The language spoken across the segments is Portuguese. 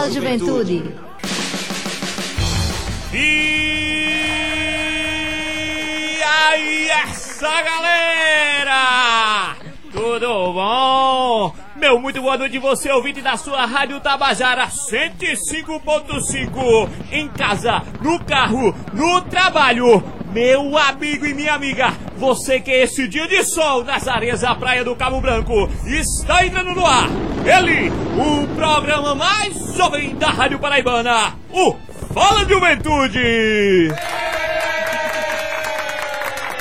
Fala Juventude. E aí, essa galera! Tudo bom? Meu muito boa noite você, ouvinte da sua Rádio Tabajara 105.5 em casa, no carro, no trabalho. Meu amigo e minha amiga, você que esse dia de sol nas areias da Praia do Cabo Branco está entrando no ar. Ele, o programa mais jovem da Rádio Paraibana, o Fala Juventude!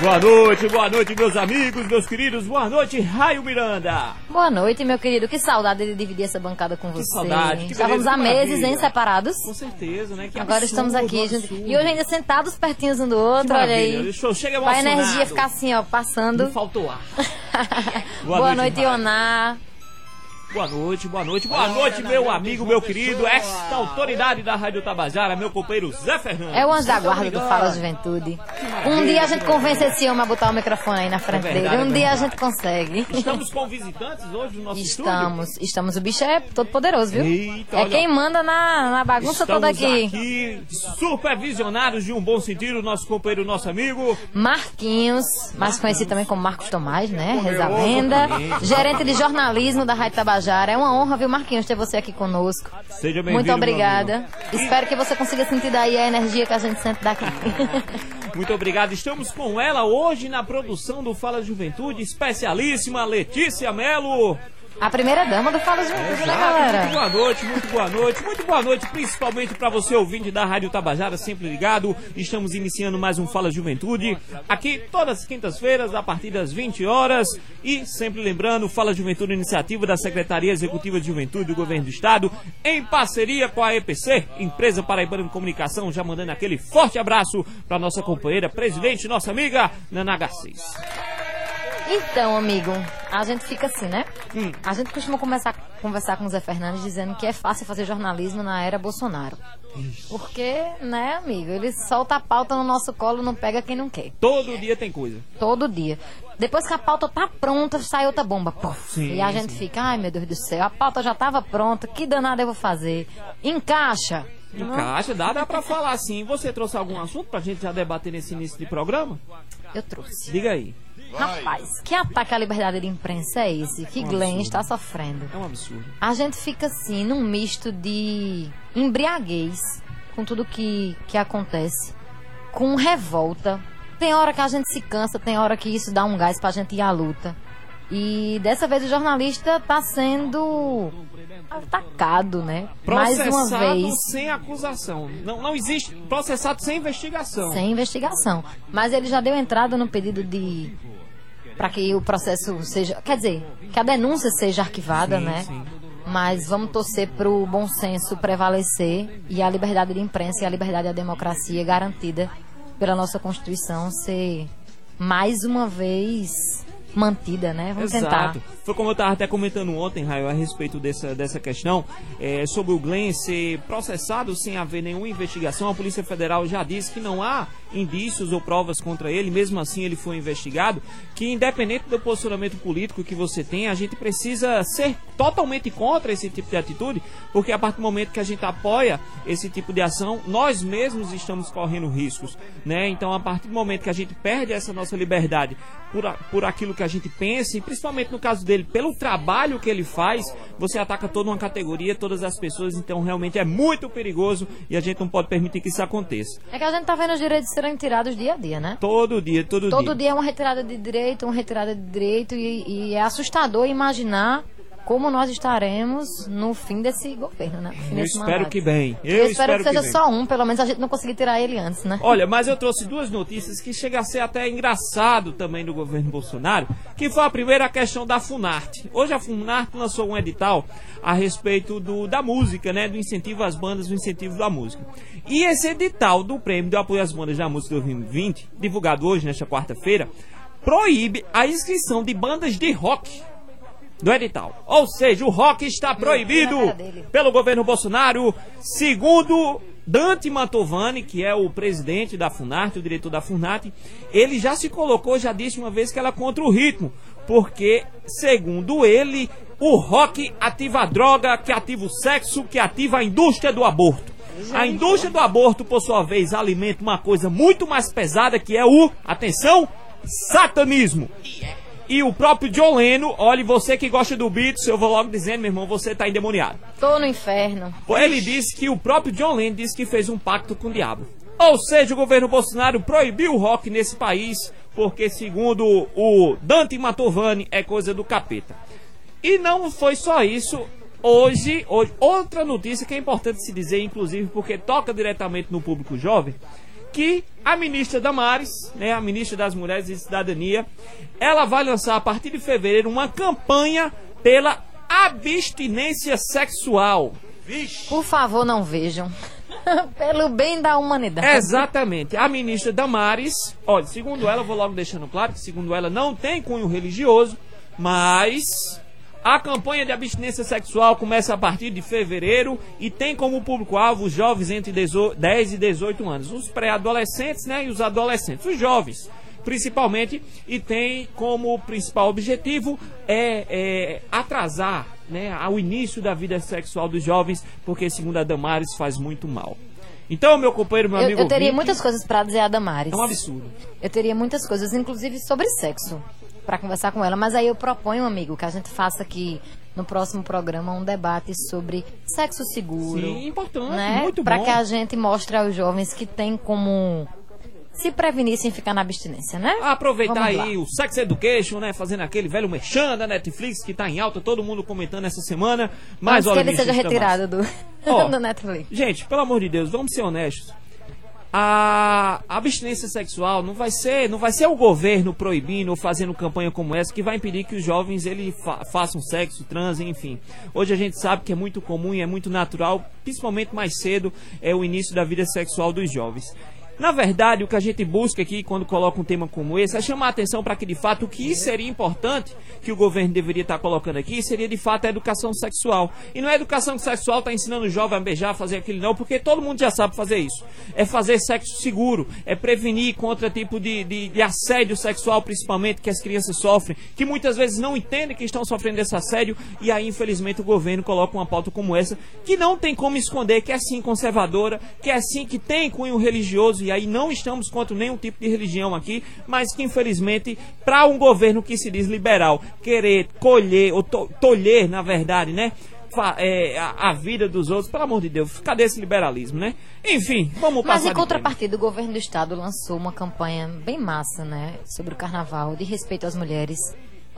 Boa noite, boa noite, meus amigos, meus queridos. Boa noite, Raio Miranda. Boa noite, meu querido. Que saudade de dividir essa bancada com você. saudade, que Estávamos há que meses, hein, separados. Com certeza, né? Que Agora absurdo, estamos aqui. absurdo. E hoje ainda sentados pertinhos um do outro, olha aí. Chega a energia ficar assim, ó, passando. Não faltou ar. Boa, noite, noite, Raio. Ioná. Boa noite, boa noite, boa noite, meu amigo, meu querido, esta autoridade da Rádio Tabajara, meu companheiro Zé Fernandes. É o anjo da guarda do Fala Juventude. Um dia a gente convence esse homem a botar o microfone aí na frente É verdade, dele. Um é dia a gente consegue. Estamos com visitantes hoje no nosso estúdio. Estamos, estamos. O bicho é todo poderoso, viu? Eita, é olha. quem manda na, na bagunça toda Estamos aqui. aqui, supervisionários de um bom sentido, nosso companheiro, nosso amigo. Marquinhos, mais conhecido também como Marcos Tomás, né? Reza a Lenda. Gerente de jornalismo da Rádio Tabajara. É uma honra, viu, Marquinhos, ter você aqui conosco. Seja bem-vindo. Muito obrigada. Espero que você consiga sentir daí a energia que a gente sente daqui. Muito obrigado. Estamos com ela hoje na produção do Fala Juventude, especialíssima Letícia Melo. A primeira dama do Fala Juventude, né, galera? Muito boa noite, muito boa noite, muito boa noite, principalmente para você ouvinte da Rádio Tabajara, sempre ligado. Estamos iniciando mais um Fala Juventude, aqui todas as quintas-feiras, a partir das 20 horas. E sempre lembrando, Fala Juventude, iniciativa da Secretaria Executiva de Juventude do Governo do Estado, em parceria com a EPC, Empresa Paraibana de Comunicação, já mandando aquele forte abraço para nossa companheira, presidente, nossa amiga, Nana Garcês. Então, amigo, a gente fica assim, né? Hum. A gente costuma começar conversar com o Zé Fernandes dizendo que é fácil fazer jornalismo na era Bolsonaro. Porque, né, amigo, ele solta a pauta no nosso colo, não pega quem não quer. Todo dia tem coisa. Todo dia. Depois que a pauta tá pronta, sai outra bomba. Puf. Sim, e a gente fica, ai meu Deus do céu, a pauta já tava pronta, que danada eu vou fazer? Encaixa. Encaixa, dá, dá pra falar assim. Você trouxe algum assunto pra gente já debater nesse início de programa? Eu trouxe. Diga aí. Rapaz, que ataque à liberdade de imprensa é esse que Glenn está sofrendo? É um absurdo. A gente fica assim, num misto de embriaguez com tudo que, que acontece, com revolta. Tem hora que a gente se cansa, tem hora que isso dá um gás pra gente ir à luta. E dessa vez o jornalista tá sendo atacado, né? Mais uma Processado vez. sem acusação. Não, não existe processado sem investigação. Sem investigação. Mas ele já deu entrada no pedido de. Para que o processo seja. Quer dizer, que a denúncia seja arquivada, Sim, né? sim. Mas vamos torcer para o bom senso prevalecer e a liberdade de imprensa e a liberdade da democracia garantida pela nossa Constituição ser mais uma vez mantida, né? Vamos tentar. Exato. Foi como eu estava até comentando ontem, Raio, a respeito dessa, dessa questão, é, sobre o Glenn ser processado sem haver nenhuma investigação. A Polícia Federal já disse que não há indícios ou provas contra ele, mesmo assim ele foi investigado, que independente do posicionamento político que você tem, a gente precisa ser totalmente contra esse tipo de atitude, porque a partir do momento que a gente apoia esse tipo de ação, nós mesmos estamos correndo riscos, né? Então, a partir do momento que a gente perde essa nossa liberdade por, a- por aquilo que a gente pensa, e principalmente no caso dele, pelo trabalho que ele faz, você ataca toda uma categoria, todas as pessoas, então realmente é muito perigoso e a gente não pode permitir que isso aconteça. É que a gente tá vendo os direitos serem tirados dia a dia, né? Todo dia, todo, Todo dia. dia é uma retirada de direito, uma retirada de direito, e, e é assustador imaginar como nós estaremos no fim desse governo, né? Eu espero mandato. que bem. Eu, Eu, espero que seja bem. só um, pelo menos a gente não conseguir tirar ele antes, né? Olha, mas eu trouxe duas notícias que chega a ser até engraçado também do governo Bolsonaro, que foi a primeira a questão da Funarte. Hoje a Funarte lançou um edital a respeito do, da música, né, do incentivo às bandas, do incentivo da música. E esse edital do Prêmio de Apoio às Bandas da Música 2020, divulgado hoje nesta quarta-feira, proíbe a inscrição de bandas de rock do edital. Ou seja, o rock está proibido dele. pelo governo Bolsonaro, segundo Dante Mantovani, que é o presidente da Funarte, o diretor da Funarte, ele já se colocou, já disse uma vez que ela é contra o ritmo, porque, segundo ele, o rock ativa a droga, que ativa o sexo, que ativa a indústria do aborto. A indústria do aborto, por sua vez, alimenta uma coisa muito mais pesada que é o, atenção, satanismo. E o próprio John Leno, olhe, você que gosta do Beatles, eu vou logo dizendo, meu irmão, você tá endemoniado. Tô no inferno. Ele disse que o próprio John Lennon disse que fez um pacto com o diabo. Ou seja, o governo Bolsonaro proibiu o rock nesse país, porque segundo o Dante Matovani é coisa do capeta. E não foi só isso. Hoje, hoje, outra notícia que é importante se dizer, inclusive porque toca diretamente no público jovem, que a ministra Damares, né, a ministra das Mulheres e Cidadania, ela vai lançar a partir de fevereiro uma campanha pela abstinência sexual. Por favor, não vejam. Pelo bem da humanidade. Exatamente. A ministra Damares, olha, segundo ela, vou logo deixando claro que segundo ela não tem cunho religioso, mas a campanha de abstinência sexual começa a partir de fevereiro e tem como público-alvo os jovens entre 10 e 18 anos, os pré-adolescentes né, e os adolescentes, os jovens principalmente, e tem como principal objetivo é, é atrasar né, ao início da vida sexual dos jovens, porque segundo a Damares faz muito mal. Então, meu companheiro, meu eu, amigo. Eu teria Vicky, muitas coisas para dizer a Damares. É um absurdo. Eu teria muitas coisas, inclusive sobre sexo, para conversar com ela. Mas aí eu proponho, amigo, que a gente faça aqui no próximo programa um debate sobre sexo seguro. Sim, importante, né? muito Para bom. que a gente mostre aos jovens que tem como se prevenir sem ficar na abstinência, né? Aproveitar aí o Sex Education, né? Fazendo aquele velho merchan da Netflix que tá em alta, todo mundo comentando essa semana. Mas Antes que olha, ele seja retirado do, Ó. do Netflix. Gente, pelo amor de Deus, vamos ser honestos. A abstinência sexual não vai ser, não vai ser o governo proibindo ou fazendo campanha como essa que vai impedir que os jovens ele fa façam sexo, transem, enfim. Hoje a gente sabe que é muito comum e é muito natural, principalmente mais cedo, é o início da vida sexual dos jovens. Na verdade, o que a gente busca aqui quando coloca um tema como esse é chamar a atenção para que de fato o que seria importante que o governo deveria estar colocando aqui seria de fato a educação sexual. E não é a educação sexual tá ensinando o jovem a beijar, fazer aquilo não, porque todo mundo já sabe fazer isso. É fazer sexo seguro, é prevenir contra tipo de, de, de assédio sexual, principalmente que as crianças sofrem, que muitas vezes não entendem que estão sofrendo esse assédio e aí infelizmente o governo coloca uma pauta como essa que não tem como esconder que é sim conservadora, que é sim que tem cunho religioso e aí não estamos contra nenhum tipo de religião aqui, mas que infelizmente para um governo que se diz liberal querer colher ou to tolher na verdade, né? é, a, vida dos outros, pelo amor de Deus, cadê esse liberalismo, né? Enfim, vamos Mas passar. em de contrapartida, o governo do estado lançou uma campanha bem massa, né? Sobre o carnaval, de respeito às mulheres.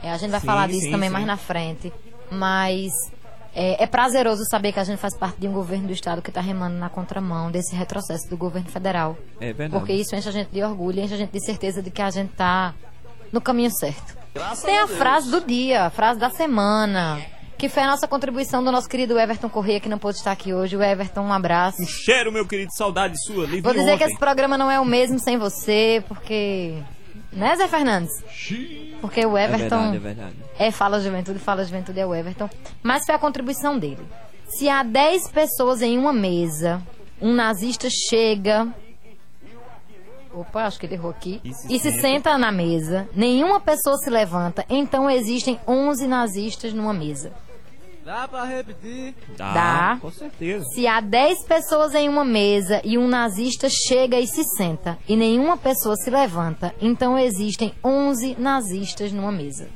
É, a gente vai Sim, falar disso sim, também sim. mais na frente. Mas é, é prazeroso saber que a gente faz parte de um governo do estado que está remando na contramão desse retrocesso do governo federal. É verdade. Porque isso enche a gente de orgulho, enche a gente de certeza de que a gente está no caminho certo. Tem a frase do dia, a frase da semana. Que foi a nossa contribuição do nosso querido Everton Corrêa, que não pôde estar aqui hoje. O Everton, um abraço. Um cheiro, meu querido, saudade sua. Livre Vou dizer que ontem. esse programa não é o mesmo sem você, porque. Né, Zé Fernandes? Porque o É Everton. é verdade. É Fala Juventude, Fala Juventude é o Everton. Mas foi a contribuição dele. Se há 10 pessoas em uma mesa, um nazista chega. Opa, acho que ele errou aqui. E se E se senta. senta na mesa, nenhuma pessoa se levanta, então existem 11 nazistas numa mesa. Dá pra repetir? Dá, Dá. com certeza. Se há 10 pessoas em uma mesa e um nazista chega e se senta e nenhuma pessoa se levanta, então existem 11 nazistas numa mesa.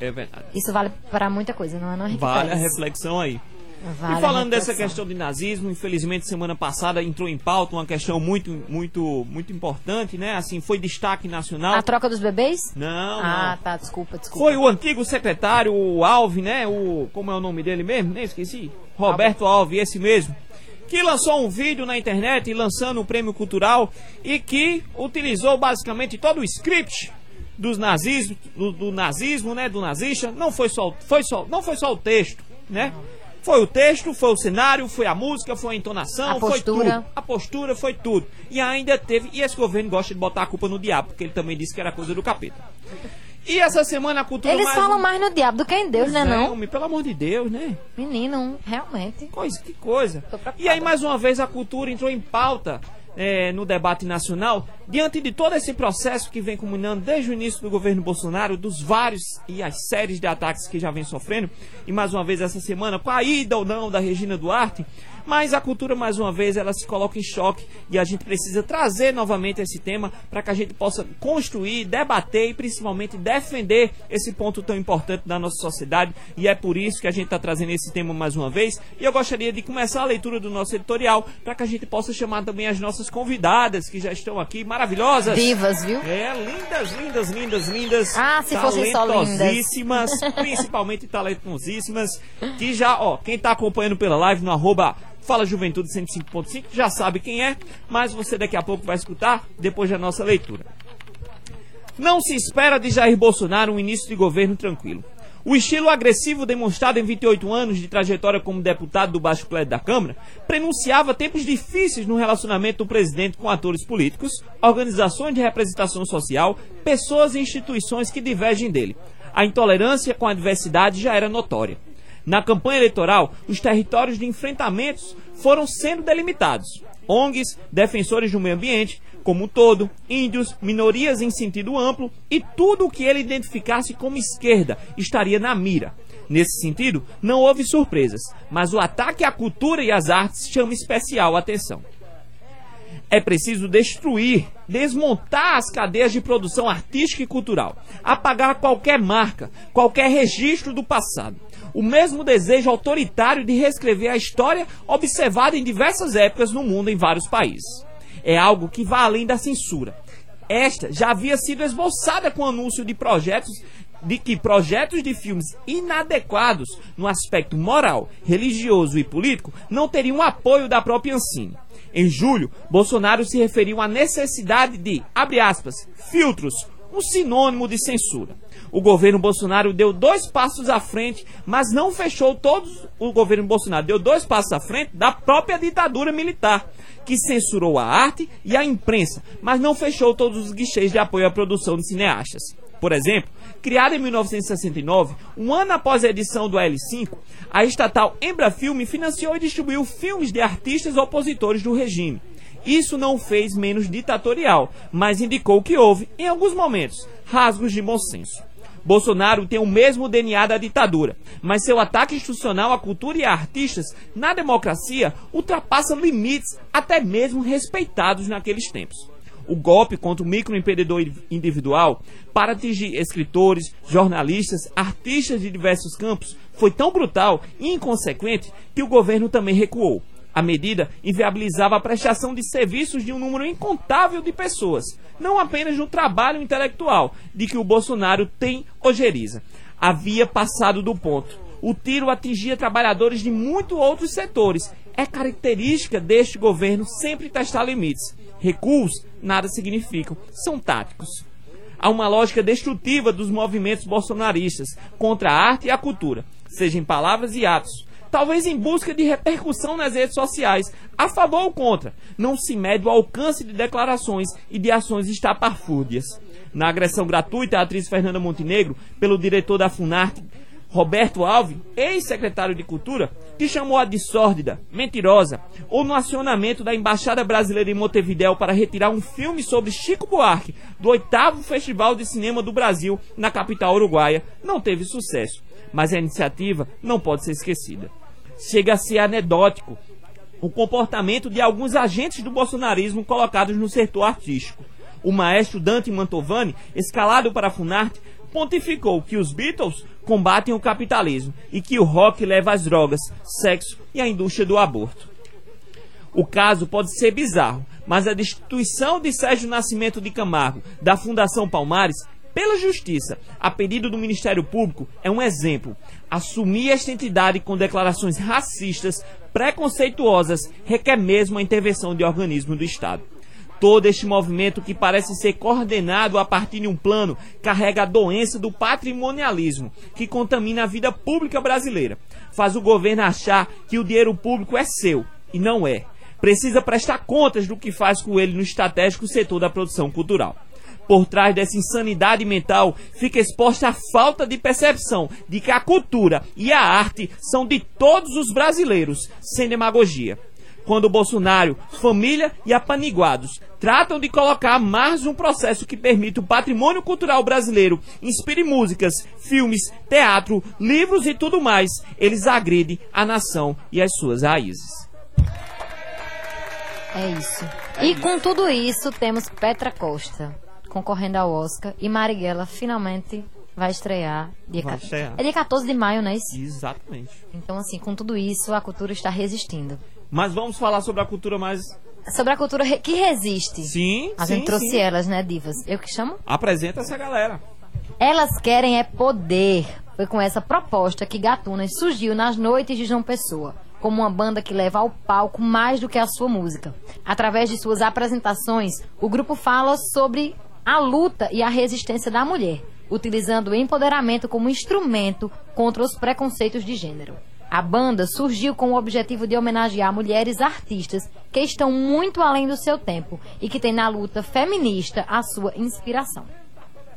É verdade. Isso vale para muita coisa, não é? Não, Vale a reflexão aí. Vale e falando dessa questão de nazismo, infelizmente semana passada entrou em pauta uma questão muito, muito, muito importante, né? Assim, foi destaque nacional. A troca dos bebês? Não, Ah, não. tá, desculpa, desculpa. Foi o antigo secretário, o Alve, né? O como é o nome dele mesmo? Nem esqueci. Roberto Alve, esse mesmo. Que lançou um vídeo na internet lançando o prêmio cultural e que utilizou basicamente todo o script dos nazismo, do, do nazismo, né? Do nazista. Não foi só, foi só, não foi só o texto, né? Foi o texto, foi o cenário, foi a música, foi a entonação, A foi tudo. A postura foi tudo. E ainda teve. E esse governo gosta de botar a culpa no diabo, porque ele também disse que era coisa do capeta. E essa semana a cultura Eles mais falam mais no diabo do que em Deus, Pois né, não? homem, pelo amor de Deus, né? Menino, realmente. Coisa, que coisa. E aí, mais uma vez, a cultura entrou em pauta é, no debate nacional, diante de todo esse processo que vem culminando desde o início do governo Bolsonaro, dos vários e as séries de ataques que já vem sofrendo, e mais uma vez essa semana com a ida ou não da Regina Duarte, mas a cultura, mais uma vez, ela se coloca em choque e a gente precisa trazer novamente esse tema para que a gente possa construir, debater e principalmente defender esse ponto tão importante da nossa sociedade. E é por isso que a gente está trazendo esse tema mais uma vez. E eu gostaria de começar a leitura do nosso editorial para que a gente possa chamar também as nossas convidadas que já estão aqui, maravilhosas. Divas, viu? É, lindas, lindas, lindas, lindas. Ah, se fossem só lindas. Talentosíssimas, principalmente talentosíssimas. Que já, ó, quem está acompanhando pela live no arroba Fala Juventude 105.5, já sabe quem é, mas você daqui a pouco vai escutar depois da nossa leitura. Não se espera de Jair Bolsonaro um início de governo tranquilo. O estilo agressivo demonstrado em 28 anos de trajetória como deputado do Baixo Pleito da Câmara prenunciava tempos difíceis no relacionamento do presidente com atores políticos, organizações de representação social, pessoas e instituições que divergem dele. A intolerância com a diversidade já era notória. Na campanha eleitoral, os territórios de enfrentamentos foram sendo delimitados. ONGs, defensores do meio ambiente, como um todo, índios, minorias em sentido amplo e tudo o que ele identificasse como esquerda estaria na mira. Nesse sentido, não houve surpresas, mas o ataque à cultura e às artes chama especial atenção. É preciso destruir, desmontar as cadeias de produção artística e cultural, apagar qualquer marca, qualquer registro do passado o mesmo desejo autoritário de reescrever a história observada em diversas épocas no mundo em vários países. É algo que vai além da censura. Esta já havia sido esboçada com o anúncio de projetos de que projetos de filmes inadequados no aspecto moral, religioso e político não teriam apoio da própria Ancine. Em julho, Bolsonaro se referiu à necessidade de, aspas, filtros, um sinônimo de censura. O governo Bolsonaro deu dois passos à frente, mas não fechou todos. O governo Bolsonaro deu dois passos à frente da própria ditadura militar, que censurou a arte e a imprensa, mas não fechou todos os guichês de apoio à produção de cineastas. Por exemplo, criada em 1969, um ano após a edição do L5, a estatal Embrafilme financiou e distribuiu filmes de artistas opositores do regime. Isso não fez menos ditatorial, mas indicou que houve, em alguns momentos, rasgos de bom senso. Bolsonaro tem o mesmo DNA da ditadura, mas seu ataque institucional à cultura e a artistas na democracia ultrapassa limites até mesmo respeitados naqueles tempos. O golpe contra o microempreendedor individual para atingir escritores, jornalistas, artistas de diversos campos foi tão brutal e inconsequente que o governo também recuou. A medida inviabilizava a prestação de serviços de um número incontável de pessoas, não apenas no trabalho intelectual de que o Bolsonaro tem ojeriza. Havia passado do ponto. O tiro atingia trabalhadores de muitos outros setores. É característica deste governo sempre testar limites. Recuos nada significam, são táticos. Há uma lógica destrutiva dos movimentos bolsonaristas contra a arte e a cultura, seja em palavras e atos talvez em busca de repercussão nas redes sociais, a favor ou contra. Não se mede o alcance de declarações e de ações estapafúrdias. Na agressão gratuita à atriz Fernanda Montenegro pelo diretor da Funarte, Roberto Alves, ex-secretário de Cultura, que chamou a de sórdida, mentirosa, ou no acionamento da Embaixada Brasileira em Montevidéu para retirar um filme sobre Chico Buarque do oitavo Festival de Cinema do Brasil na capital uruguaia, não teve sucesso mas a iniciativa não pode ser esquecida. Chega a ser anedótico o comportamento de alguns agentes do bolsonarismo colocados no setor artístico. O maestro Dante Mantovani, escalado para a Funarte, pontificou que os Beatles combatem o capitalismo e que o rock leva às drogas, sexo e à indústria do aborto. O caso pode ser bizarro, mas a destituição de Sérgio Nascimento de Camargo da Fundação Palmares pela Justiça, a pedido do Ministério Público, é um exemplo. Assumir esta entidade com declarações racistas, preconceituosas, requer mesmo a intervenção de organismo do Estado. Todo este movimento que parece ser coordenado a partir de um plano carrega a doença do patrimonialismo, que contamina a vida pública brasileira. Faz o governo achar que o dinheiro público é seu, e não é. Precisa prestar contas do que faz com ele no estratégico setor da produção cultural por trás dessa insanidade mental fica exposta a falta de percepção de que a cultura e a arte são de todos os brasileiros, sem demagogia. quando Bolsonaro, família e apaniguados tratam de colocar mais um processo que permite o patrimônio cultural brasileiro inspire músicas, filmes, teatro, livros e tudo mais, eles agridem a nação e as suas raízes. É isso. E com tudo isso, temos Petra Costa concorrendo ao Oscar e Marighella finalmente vai estrear dia, Vai ca- estrear. É dia 14 de maio, não é isso? Exatamente. Então, assim, com tudo isso, a cultura está resistindo. Mas vamos falar sobre a cultura mais. Sobre a cultura que resiste. Sim, A sim, gente trouxe sim. elas, né, divas? Eu que chamo? Apresenta essa galera. Elas querem é poder. Foi com essa proposta que Gatunas surgiu nas noites de João Pessoa, como uma banda que leva ao palco mais do que a sua música. Através de suas apresentações, o grupo fala sobre a luta e a resistência da mulher, utilizando o empoderamento como instrumento contra os preconceitos de gênero. A banda surgiu com o objetivo de homenagear mulheres artistas que estão muito além do seu tempo e que têm na luta feminista a sua inspiração.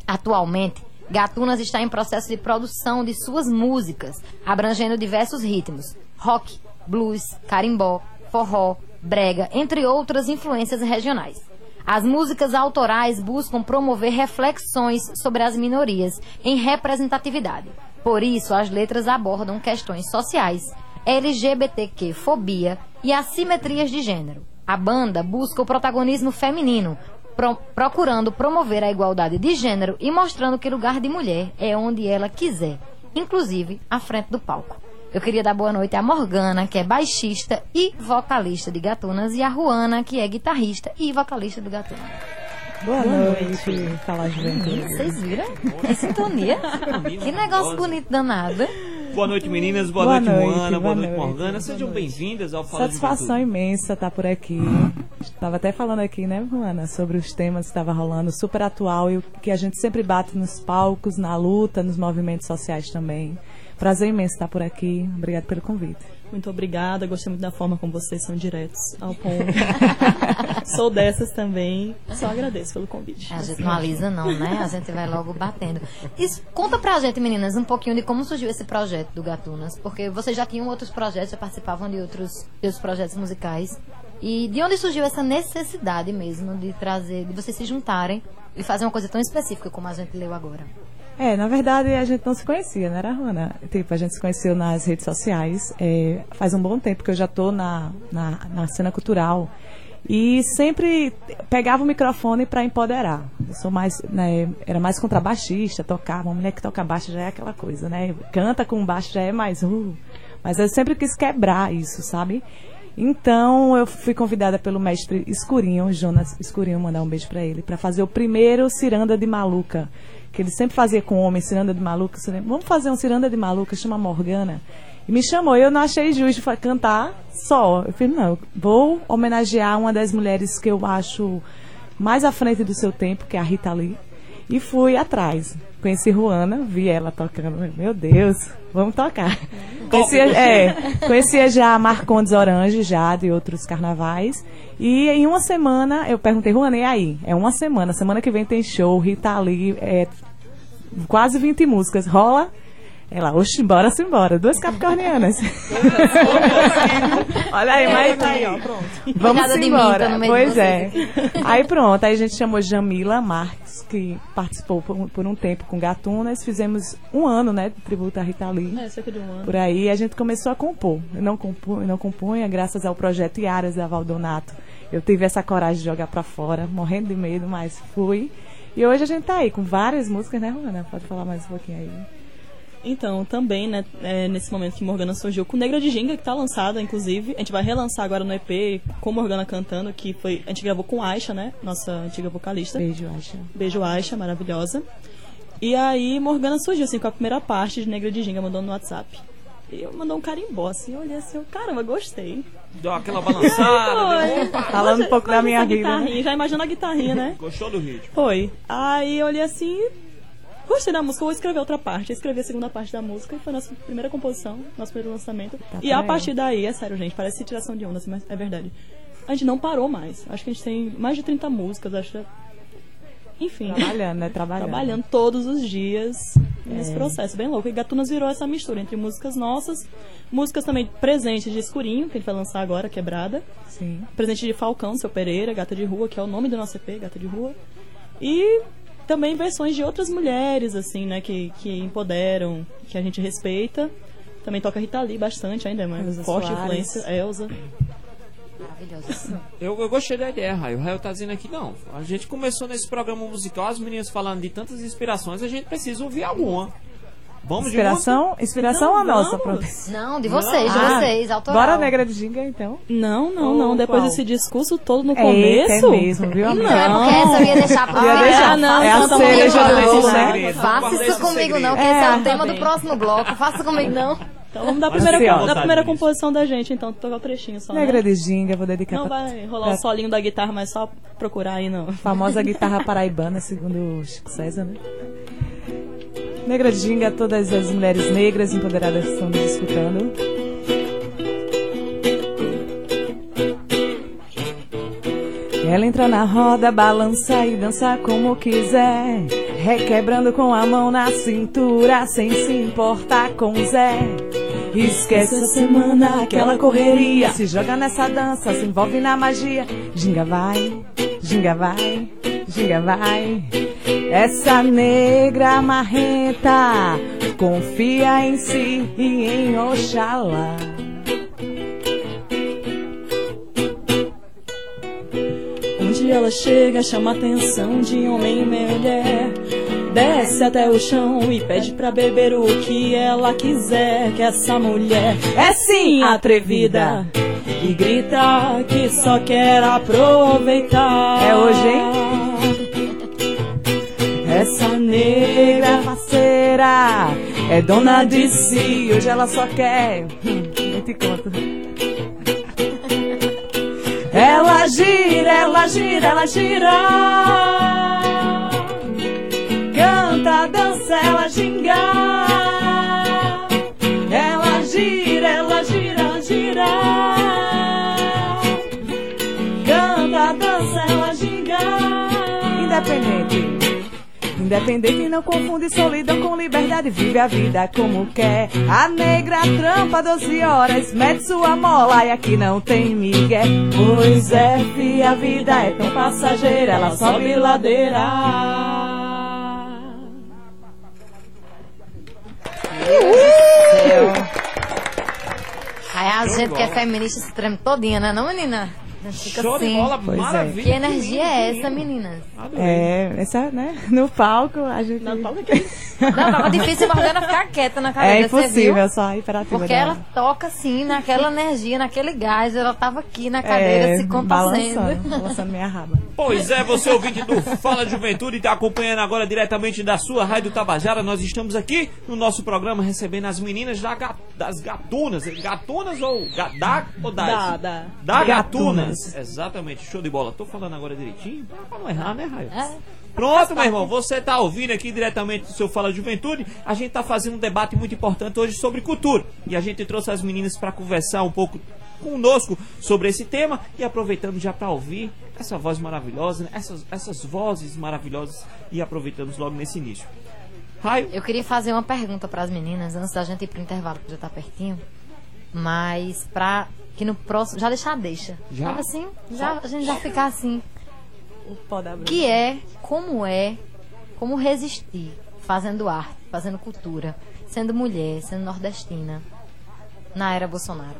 Atualmente, Gatunas está em processo de produção de suas músicas, abrangendo diversos ritmos: rock, blues, carimbó, forró, brega, entre outras influências regionais. As músicas autorais buscam promover reflexões sobre as minorias em representatividade. Por isso, as letras abordam questões sociais, LGBTQ, fobia e assimetrias de gênero. A banda busca o protagonismo feminino, pro- procurando promover a igualdade de gênero e mostrando que lugar de mulher é onde ela quiser, inclusive à frente do palco. Eu queria dar boa noite à Morgana, que é baixista e vocalista de Gatunas, e a Ruana, que é guitarrista e vocalista do Gatunas. Boa, noite, Fala Juventude. Vocês viram? Que sintonia. Que negócio bonito danado. Boa noite, meninas. Boa, Boa noite, noite, Moana. Boa, boa noite, Morgana. boa Sejam noite. bem-vindas ao Fala Satisfação imensa estar por aqui. Estava até falando aqui, né, Juana, sobre os temas que estava rolando, super atual e o que a gente sempre bate nos palcos, na luta, nos movimentos sociais também. Prazer imenso estar por aqui. Obrigada pelo convite. Muito obrigada, gostei muito da forma como vocês são diretos ao ponto. Sou dessas também. Só agradeço pelo convite. A gente não alisa não, né? A gente vai logo batendo. Isso, conta pra gente, meninas, um pouquinho de como surgiu esse projeto do Gatunas. Porque vocês já tinham outros projetos, já participavam de outros, de outros projetos musicais. E de onde surgiu essa necessidade mesmo de trazer, de vocês se juntarem e fazer uma coisa tão específica como a gente leu agora? É, na verdade a gente não se conhecia, né, Juana? Tipo, a gente se conheceu nas redes sociais. é, faz um bom tempo que eu já tô na, na, na cena cultural. E sempre pegava o microfone para empoderar. Eu sou mais, né, era mais contrabaixista, tocava. Uma mulher que toca baixo já é aquela coisa, né? Canta com baixo já é mais. Uh, mas eu sempre quis quebrar isso, sabe? Então eu fui convidada pelo mestre Escurinho, Jonas Escurinho, mandar um beijo para ele, para fazer o primeiro Ciranda de Maluca, que ele sempre fazia com homem, Ciranda de Maluca. Falei, Vamos fazer um Ciranda de Maluca, chama Morgana. E me chamou, eu não achei justo fa- cantar só. Eu falei, não, vou homenagear uma das mulheres que eu acho mais à frente do seu tempo, que é a Rita Lee. E fui atrás. Conheci Ruana, vi ela tocando. Meu Deus, vamos tocar. Conhecia, é, conhecia já Marcondes Orange, já de outros carnavais. E em uma semana, eu perguntei, Ruana, e aí? É uma semana. Semana que vem tem show, Rita Lee, é, quase 20 músicas. Rola? Ela, oxe, bora se embora. Duas capricornianas. Olha aí, mas Tá aí, ó, pronto. Vamos embora. mim, tá no meio pois é. Aí pronto, aí a gente chamou Jamila Marques, que participou por, um- por um tempo com Gatunas. Fizemos um ano, né, de tributo à Rita Lee. É, cerca de um ano. Por aí a gente começou a compor. Eu não, compu, não compunha, graças ao projeto Iaras da Valdonato. Eu tive essa coragem de jogar pra fora, morrendo de medo, mas fui. E hoje a gente tá aí com várias músicas, né, Ruana? Pode falar mais um pouquinho aí. Então, também, né, é, nesse momento que Morgana surgiu com Negra de Ginga, que tá lançada, inclusive. A gente vai relançar agora no EP com Morgana cantando, que foi. A gente gravou com Aisha, né? Nossa antiga vocalista. Beijo, Acha. Beijo, Aisha, maravilhosa. E aí, Morgana surgiu, assim, com a primeira parte de Negra de Ginga, mandou no WhatsApp. E eu mandou um carimbó, assim, eu olhei assim, eu, caramba, gostei. Deu aquela balançada. deu- Opa, Falando um pouco da minha vida. né? guitarrinha, Já imagina a guitarrinha, né? Gostou do ritmo? Foi. Aí eu olhei assim, gostei da música, vou escrever outra parte. Eu escrevi a segunda parte da música e foi nossa primeira composição, nosso primeiro lançamento. Tá e a partir daí, é sério, gente, parece tiração de onda, assim, mas é verdade. A gente não parou mais. Acho que a gente tem mais de 30 músicas, acho que... Enfim, Trabalhando, né? Trabalhando. trabalhando todos os dias. nesse processo bem louco. E Gatunas virou essa mistura entre músicas nossas, músicas também presentes de Escurinho, que a gente vai lançar agora, Quebrada. Sim. Presente de Falcão, seu Pereira, Gata de Rua, que é o nome do nosso EP, Gata de Rua. E também versões de outras mulheres, assim, né, que, que empoderam, que a gente respeita. Também toca Rita Lee bastante ainda, é uma Elza forte Soares. influência. Elza. Maravilhoso. Eu, eu gostei da ideia, Raio. O Raio tá dizendo aqui, não. A gente começou nesse programa musical, as meninas falando de tantas inspirações, a gente precisa ouvir alguma. Vamos de uma? Inspiração, inspiração a nossa própria. Não, de vocês, de Ah, vocês, autoral. Bora Negra de Ginga, então. Não, não, não. Oh, Depois qual? desse discurso todo no Eita, começo. é mesmo, viu? Não, é porque essa eu ia deixar pra Ia deixar. Não, é a cereja do bolo, né? Faça isso comigo não, que É, esse é o tema do próximo bloco. Faça comigo não. Então vamos da Mas primeira, fica à da primeira composição da gente, então, tocar o trechinho só. Negra Né? de Ginga, vou dedicar Não pra vai rolar pra o solinho da guitarra, mas só procurar aí não. famosa guitarra paraibana, segundo o Chico César, né? Negra de Ginga, todas as mulheres negras empoderadas estão nos escutando. Ela entra na roda, balança e dança como quiser. Requebrando com a mão na cintura, sem se importar com Zé. Esquece a semana, aquela correria. Se joga nessa dança, se envolve na magia. Ginga vai, ginga vai, ginga vai. Essa negra marrenta confia em si e em Oxalá. Onde ela chega, chama a atenção de homem e mulher. Desce até o chão e pede pra beber o que ela quiser. Que essa mulher é sim atrevida. E grita que só quer aproveitar. É hoje, hein? Essa negra parceira é dona de si. Hoje ela só quer. Hum, eu te conto. Ela gira, ela gira, ela gira. Canta, dança, ela ginga. Ela gira, ela gira, ela gira. Canta, dança, ela ginga. Independente. Independente não confunde solidão com liberdade, vive a vida como quer. A negra trampa 12 horas, mete sua mola e aqui não tem migué. Pois é, fi, a vida é tão passageira, ela sobe ladeira. Aí a gente que é feminista se treme todinha, né, não, menina? Show assim. de bola, Pois é. maravilha. Que energia é essa, meninas? Adorei. É, essa, né? No palco a gente. Não, fala que- Não, tava difícil a Morgana ficar quieta na cadeira, É impossível, só a imperativa. Porque dela. ela toca assim, naquela energia, naquele gás. Ela tava aqui na cadeira é, se contorcendo. balançando, balançando minha raba. Pois é, você ouvinte do Fala Juventude está acompanhando agora diretamente da sua Rádio Tabajara. Nós estamos aqui no nosso programa recebendo as meninas da das gatunas. Gatunas ou ga- da ou das? Da, da. Da Gatunas. Exatamente, show de bola. Tô falando agora direitinho pra não errar, né, Raio? É. Pronto, meu irmão, você tá ouvindo aqui diretamente do seu Fala Juventude. A gente tá fazendo um debate muito importante hoje sobre cultura. E a gente trouxe as meninas para conversar um pouco conosco sobre esse tema e aproveitando já para ouvir essa voz maravilhosa, né? essas, essas vozes maravilhosas e aproveitamos logo nesse início. Raio, Eu queria fazer uma pergunta para as meninas antes da gente ir pro intervalo, que já tá pertinho. Mas pra que no próximo. Já deixar, deixa. Já? Sabe assim? Já, a gente já ficar assim. O pó da Que é, como é, como resistir fazendo arte, fazendo cultura, sendo mulher, sendo nordestina, na era Bolsonaro.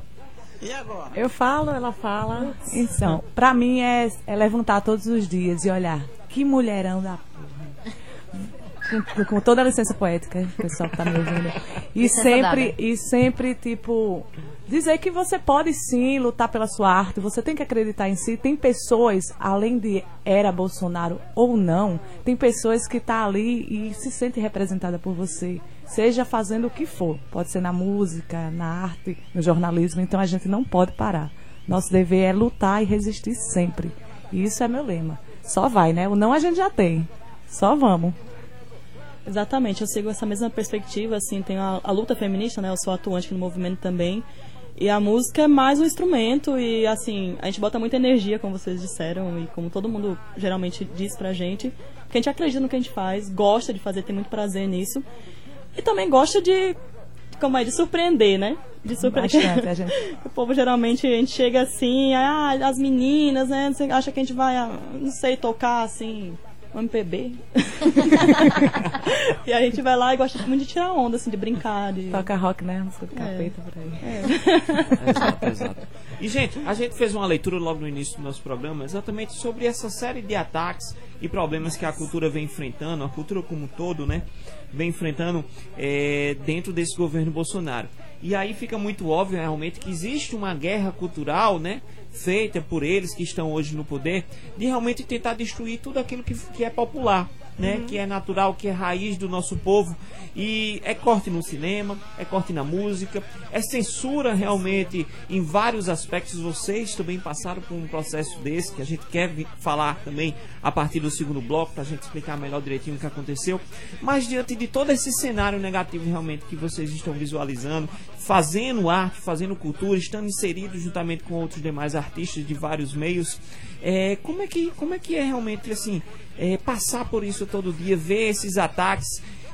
Eu falo, ela fala. Então, pra mim é, é levantar todos os dias e olhar. Que mulherão da. Com, com toda a licença poética, o pessoal que tá me ouvindo. E Licença sempre, dada. e sempre, tipo, dizer que você pode sim lutar pela sua arte, você tem que acreditar em si. Tem pessoas, além de era Bolsonaro ou não, tem pessoas que tá ali e se sente representada por você. Seja fazendo o que for. Pode ser na música, na arte, no jornalismo. Então a gente não pode parar. Nosso dever é lutar e resistir sempre. E isso é meu lema. Só vai, né? O não a gente já tem. Só vamos. Exatamente, eu sigo essa mesma perspectiva, assim, tenho a, a luta feminista, né? Eu sou atuante no movimento também. E a música é mais um instrumento e, assim, a gente bota muita energia, como vocês disseram, e como todo mundo geralmente diz pra gente, que a gente acredita no que a gente faz, gosta de fazer, tem muito prazer nisso. E também gosta de, como é, de surpreender, né? De surpreender. Bastante, a gente- O povo geralmente a gente chega assim, ah, as meninas, né? Você acha que a gente vai, ah, não sei, tocar assim, MPB. e a gente vai lá e gosta muito de tirar onda, assim, de brincar, de. Toca rock, né? Música do capeta por aí. Exato, exato. E, gente, a gente fez uma leitura logo no início do nosso programa exatamente sobre essa série de ataques e problemas que a cultura vem enfrentando, a cultura como um todo, né? Vem enfrentando eh, dentro desse governo Bolsonaro. E aí fica muito óbvio realmente que existe uma guerra cultural, né? Feita por eles que estão hoje no poder, de realmente tentar destruir tudo aquilo que, que é popular. Né, que é natural, que é raiz do nosso povo. E é corte no cinema, é corte na música, é censura realmente em vários aspectos. Vocês também passaram por um processo desse, que a gente quer falar também a partir do segundo bloco, para a gente explicar melhor direitinho o que aconteceu. Mas diante de todo esse cenário negativo realmente que vocês estão visualizando, fazendo arte, fazendo cultura, estando inseridos juntamente com outros demais artistas de vários meios, é, como, é que, como é que é realmente assim, é, passar por isso todo dia, ver esses ataques?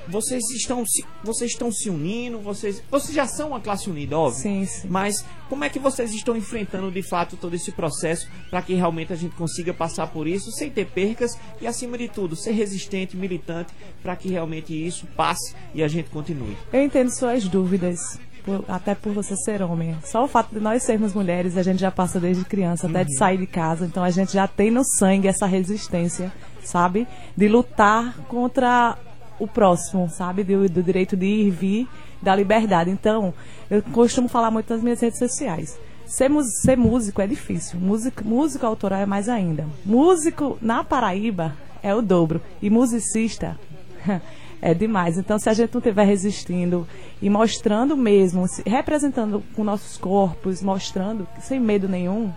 Vocês estão se, vocês estão se unindo, vocês, vocês já são uma classe unida, óbvio. Sim, sim. Mas como é que vocês estão enfrentando de fato todo esse processo para que realmente a gente consiga passar por isso sem ter percas e acima de tudo ser resistente, militante para que realmente isso passe e a gente continue. Eu entendo suas dúvidas, até por você ser homem. Só o fato de nós sermos mulheres, a gente já passa desde criança, até de sair de casa. Então a gente já tem no sangue essa resistência, sabe? De lutar contra o próximo, sabe? Do, do direito de ir e vir, da liberdade. Então, eu costumo falar muito nas minhas redes sociais. Ser, ser músico é difícil. Músico, músico autoral é mais ainda. Músico na Paraíba é o dobro. E musicista é demais. Então, se a gente não estiver resistindo e mostrando mesmo, se- representando com nossos corpos, mostrando sem medo nenhum,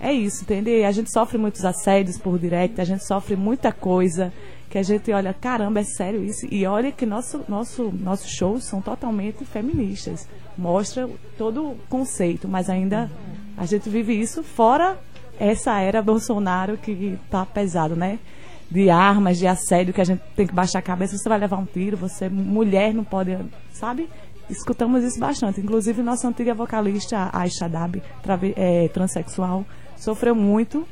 é isso, entendeu? A gente sofre muitos assédios por direct, a gente sofre muita coisa que a gente olha, caramba, é sério isso? E olha que nosso, nosso, nossos shows são totalmente feministas. Mostra todo o conceito, mas ainda a gente vive isso fora essa era Bolsonaro que tá pesado, né? De armas, de assédio, que a gente tem que baixar a cabeça, você vai levar um tiro, você, mulher, não pode, sabe? Escutamos isso bastante. Inclusive, nossa antiga vocalista, Aisha Dab, é, transexual, sofreu muito.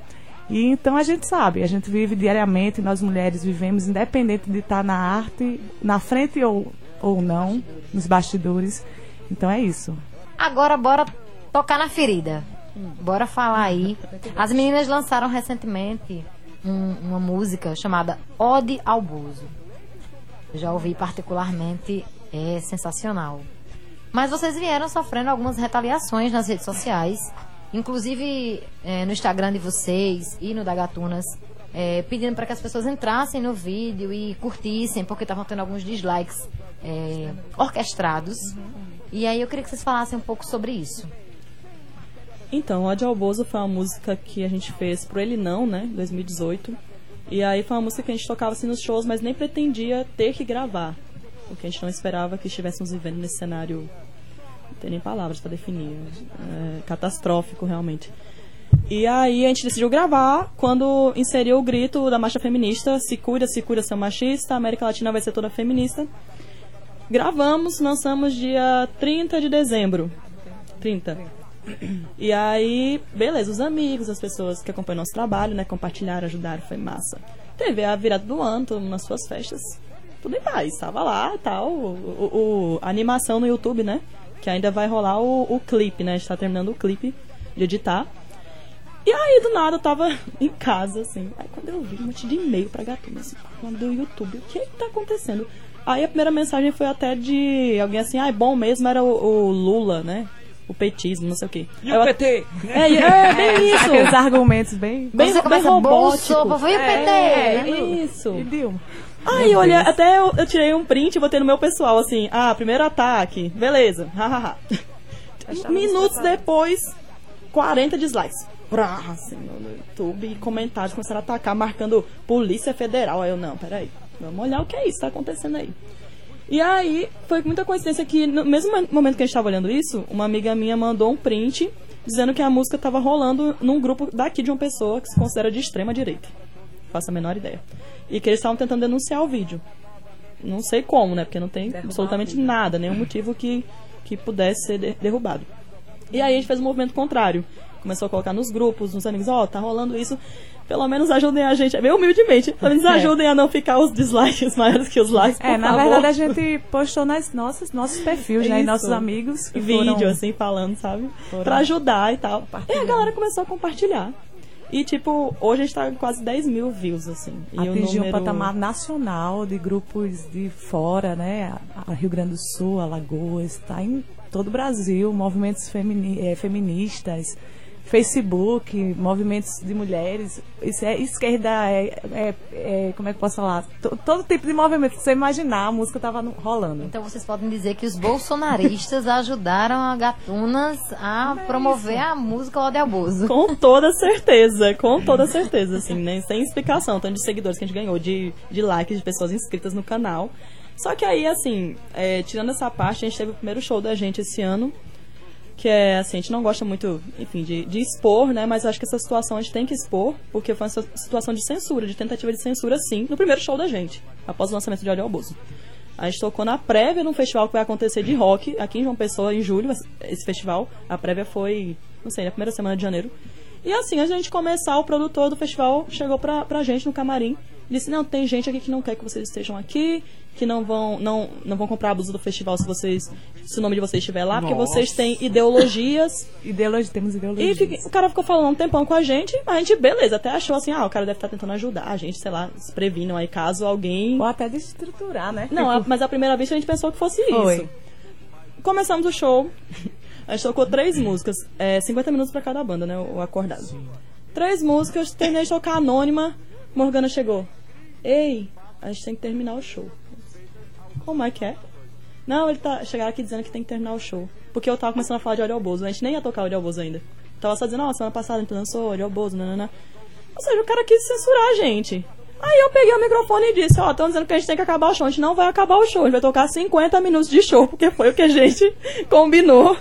E então a gente sabe, a gente vive diariamente, nós mulheres vivemos, independente de estar na arte, na frente ou, ou não, nos bastidores. Então é isso. Agora bora tocar na ferida. Bora falar aí. As meninas lançaram recentemente um- uma música chamada Ode ao Bozo. Já ouvi particularmente, é sensacional. Mas vocês vieram sofrendo algumas retaliações nas redes sociais, inclusive é, no Instagram de vocês e no da Gatunas, é, pedindo para que as pessoas entrassem no vídeo e curtissem, porque estavam tendo alguns dislikes é, orquestrados. E aí eu queria que vocês falassem um pouco sobre isso. Então, Ode ao foi uma música que a gente fez pro Ele Não, né? 2018. E aí foi uma música que a gente tocava assim nos shows, mas nem pretendia ter que gravar. Porque a gente não esperava que estivéssemos vivendo nesse cenário. Não tem nem palavras para definir. É, catastrófico, realmente. E aí a gente decidiu gravar quando inseriu o grito da marcha feminista: se cuida, se cuida, seu machista, a América Latina vai ser toda feminista. Gravamos, lançamos dia 30 de dezembro. 30. E aí, beleza, os amigos, as pessoas que acompanham nosso trabalho, né, compartilharam, ajudaram, foi massa. Teve a virada do ano, todo mundo nas suas festas, tudo em paz, tava lá tal, o, o- o- a animação no YouTube, né, que ainda vai rolar o, o clipe, né, a gente tá terminando o clipe de editar. E aí, do nada, eu tava em casa, assim, aí quando eu vi um monte de e-mail pra Gatuna, assim, falando do YouTube, o que que tá acontecendo? Aí a primeira mensagem foi até de alguém assim, ah, bom mesmo era o, o Lula, né, o petismo, não sei o quê. E eu- o PT? é, e- é, bem isso. Aqueles argumentos bem. Bem, Você bem robótico. Foi o PT, É, né? isso. E Dilma. Aí, olha, até eu, eu tirei um print e botei no meu pessoal, assim, ah, primeiro ataque, beleza, hahaha. Minutos depois, 40 dislikes. Brá, assim, no YouTube, e comentários começaram a atacar, marcando Polícia Federal. Aí eu, não, peraí, vamos olhar o que é isso que tá acontecendo aí. E aí, foi muita coincidência que, no mesmo mo- momento que a gente tava olhando isso, uma amiga minha mandou um print dizendo que a música tava rolando num grupo daqui de uma pessoa que se considera de extrema direita. Faço a menor ideia. E que eles estavam tentando denunciar o vídeo. não sei como, né? Porque não tem absolutamente nada, nenhum motivo que, que pudesse ser de- derrubado. E aí a gente fez um movimento contrário. Começou a colocar nos grupos, nos amigos, ó, tá rolando isso. Pelo menos ajudem a gente, bem humildemente, pelo menos ajudem a não ficar os dislikes maiores que os likes, por É, na favor. verdade a gente postou nas nossas, nossos perfis, né? E nossos amigos vídeo, foram... assim, falando, sabe? foram Pra ajudar e tal. E a galera começou a compartilhar. E, tipo, hoje a gente tá com quase 10 mil views, assim. E o atingiu um número- patamar nacional de grupos de fora, né? A- Rio Grande do Sul, Alagoas, está em todo o Brasil, movimentos femini- eh, feministas, Facebook, movimentos de mulheres, isso é esquerda, é, é- é- como é que eu posso falar? To- todo tipo de movimento, se você imaginar, a música estava rolando. Então vocês podem dizer que os bolsonaristas ajudaram a Gatunas a promover a música Ode ao Bozo. Com toda certeza, com toda certeza, assim, nem sem explicação, tanto de seguidores que a gente ganhou, de, de likes, de pessoas inscritas no canal. Só que aí, assim, é, tirando essa parte, a gente teve o primeiro show da gente esse ano, que é, assim, a gente não gosta muito, enfim, de, de expor, né, mas acho que essa situação a gente tem que expor, porque foi uma situa- situação de censura, de tentativa de censura, sim, no primeiro show da gente, após o lançamento de Olho ao Bozo. A gente tocou na prévia num festival que vai acontecer de rock aqui em João Pessoa em julho, esse festival. A prévia foi, não sei, na primeira semana de janeiro. E assim, antes da gente começar, o produtor do festival chegou pra, pra gente no camarim e disse: Não, tem gente aqui que não quer que vocês estejam aqui, que não vão, não, não vão comprar a blusa do festival se vocês se o nome de vocês estiver lá, porque Nossa. vocês têm ideologias. Ideologia, temos ideologia. E fica- o cara ficou falando um tempão com a gente, mas a gente, beleza, até achou assim: ah, o cara deve estar tentando ajudar a gente, sei lá, se previnam aí caso alguém. Ou até de estruturar, né? Não, Tipo, a- mas à primeira vista a gente pensou que fosse Foi. isso. Começamos o show. A gente tocou três músicas, é, 50 minutos pra cada banda, né? O acordado. Três músicas, terminei de tocar anônima. Morgana chegou. Ei, a gente tem que terminar o show. Como é que é? Não, ele tá. Chegaram aqui dizendo que tem que terminar o show. Porque eu tava começando a falar de Olho Bozo. A gente nem ia tocar Olho Bozo ainda. Tava só dizendo, ó, semana passada a gente lançou Olho Bozo, nanana. Ou seja, o cara quis censurar a gente. Aí eu peguei o microfone e disse, ó, estão dizendo que a gente tem que acabar o show. A gente não vai acabar o show, a gente vai tocar 50 minutos de show, porque foi o que a gente combinou.